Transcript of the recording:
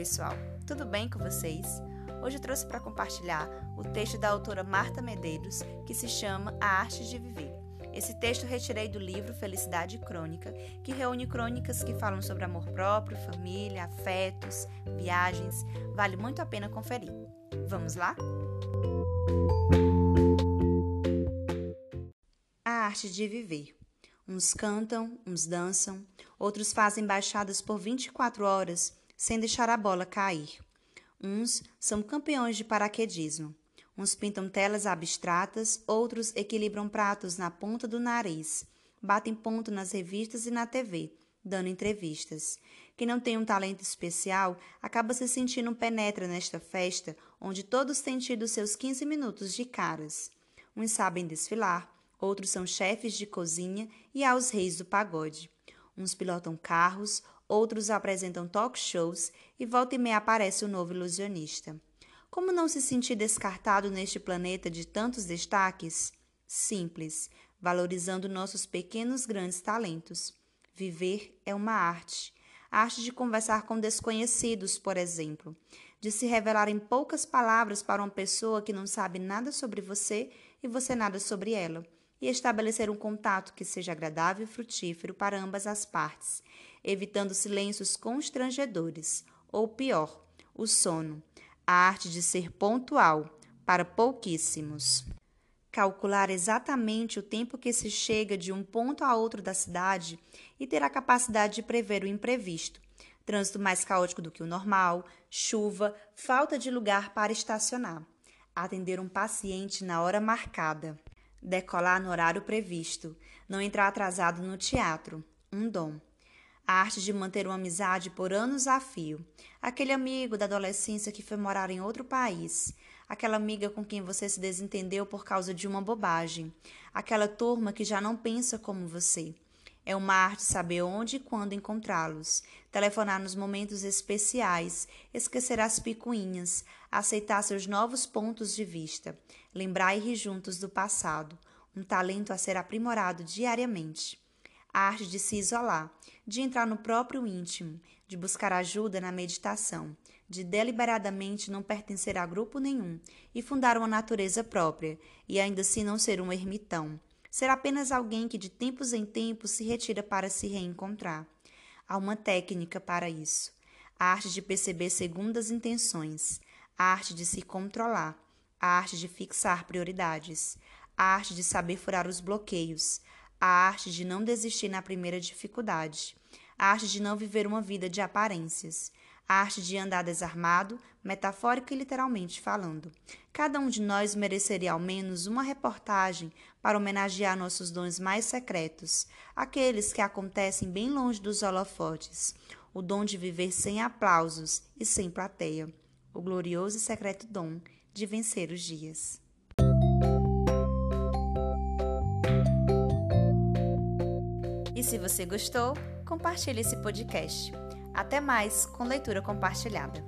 pessoal, tudo bem com vocês? Hoje eu trouxe para compartilhar o texto da autora Marta Medeiros, que se chama A Arte de Viver. Esse texto retirei do livro Felicidade Crônica, que reúne crônicas que falam sobre amor próprio, família, afetos, viagens. Vale muito a pena conferir. Vamos lá? A Arte de Viver. Uns cantam, uns dançam, outros fazem baixadas por 24 horas sem deixar a bola cair. Uns são campeões de paraquedismo. Uns pintam telas abstratas, outros equilibram pratos na ponta do nariz, batem ponto nas revistas e na TV, dando entrevistas. Quem não tem um talento especial acaba se sentindo um penetra nesta festa onde todos têm tido seus 15 minutos de caras. Uns sabem desfilar, outros são chefes de cozinha e há os reis do pagode. Uns pilotam carros, outros apresentam talk shows e volta e meia aparece um novo ilusionista. Como não se sentir descartado neste planeta de tantos destaques? Simples, valorizando nossos pequenos grandes talentos. Viver é uma arte. A arte de conversar com desconhecidos, por exemplo, de se revelar em poucas palavras para uma pessoa que não sabe nada sobre você e você nada sobre ela e estabelecer um contato que seja agradável e frutífero para ambas as partes, evitando silêncios constrangedores, ou pior, o sono, a arte de ser pontual para pouquíssimos. Calcular exatamente o tempo que se chega de um ponto a outro da cidade e ter a capacidade de prever o imprevisto. Trânsito mais caótico do que o normal, chuva, falta de lugar para estacionar. Atender um paciente na hora marcada decolar no horário previsto, não entrar atrasado no teatro, um dom. A arte de manter uma amizade por anos a fio. Aquele amigo da adolescência que foi morar em outro país. Aquela amiga com quem você se desentendeu por causa de uma bobagem. Aquela turma que já não pensa como você. É uma arte saber onde e quando encontrá-los, telefonar nos momentos especiais, esquecer as picuinhas, aceitar seus novos pontos de vista, lembrar e rir juntos do passado, um talento a ser aprimorado diariamente. A arte de se isolar, de entrar no próprio íntimo, de buscar ajuda na meditação, de deliberadamente não pertencer a grupo nenhum e fundar uma natureza própria, e ainda assim não ser um ermitão. Ser apenas alguém que de tempos em tempos se retira para se reencontrar. Há uma técnica para isso. A arte de perceber segundas intenções, a arte de se controlar, a arte de fixar prioridades, a arte de saber furar os bloqueios, a arte de não desistir na primeira dificuldade, a arte de não viver uma vida de aparências, a arte de andar desarmado, metafórica e literalmente falando. Cada um de nós mereceria ao menos uma reportagem para homenagear nossos dons mais secretos, aqueles que acontecem bem longe dos holofotes, o dom de viver sem aplausos e sem plateia, o glorioso e secreto dom de vencer os dias. Se você gostou, compartilhe esse podcast. Até mais com leitura compartilhada.